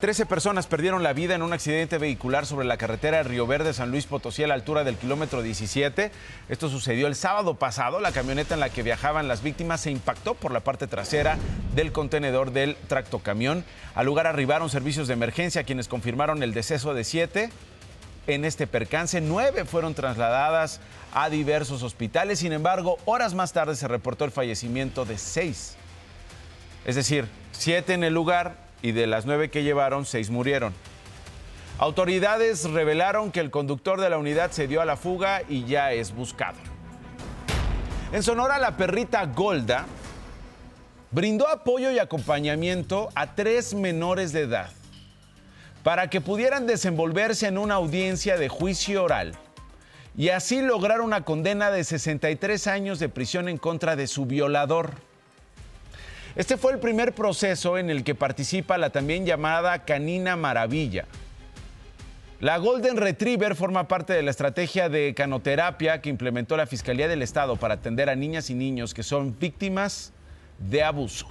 13 personas perdieron la vida en un accidente vehicular sobre la carretera Río Verde San Luis Potosí a la altura del kilómetro 17. Esto sucedió el sábado pasado. La camioneta en la que viajaban las víctimas se impactó por la parte trasera del contenedor del tractocamión. Al lugar arribaron servicios de emergencia quienes confirmaron el deceso de siete. En este percance, nueve fueron trasladadas a diversos hospitales. Sin embargo, horas más tarde se reportó el fallecimiento de seis. Es decir, siete en el lugar y de las nueve que llevaron, seis murieron. Autoridades revelaron que el conductor de la unidad se dio a la fuga y ya es buscado. En Sonora, la perrita Golda brindó apoyo y acompañamiento a tres menores de edad para que pudieran desenvolverse en una audiencia de juicio oral y así lograr una condena de 63 años de prisión en contra de su violador. Este fue el primer proceso en el que participa la también llamada Canina Maravilla. La Golden Retriever forma parte de la estrategia de canoterapia que implementó la Fiscalía del Estado para atender a niñas y niños que son víctimas de abuso.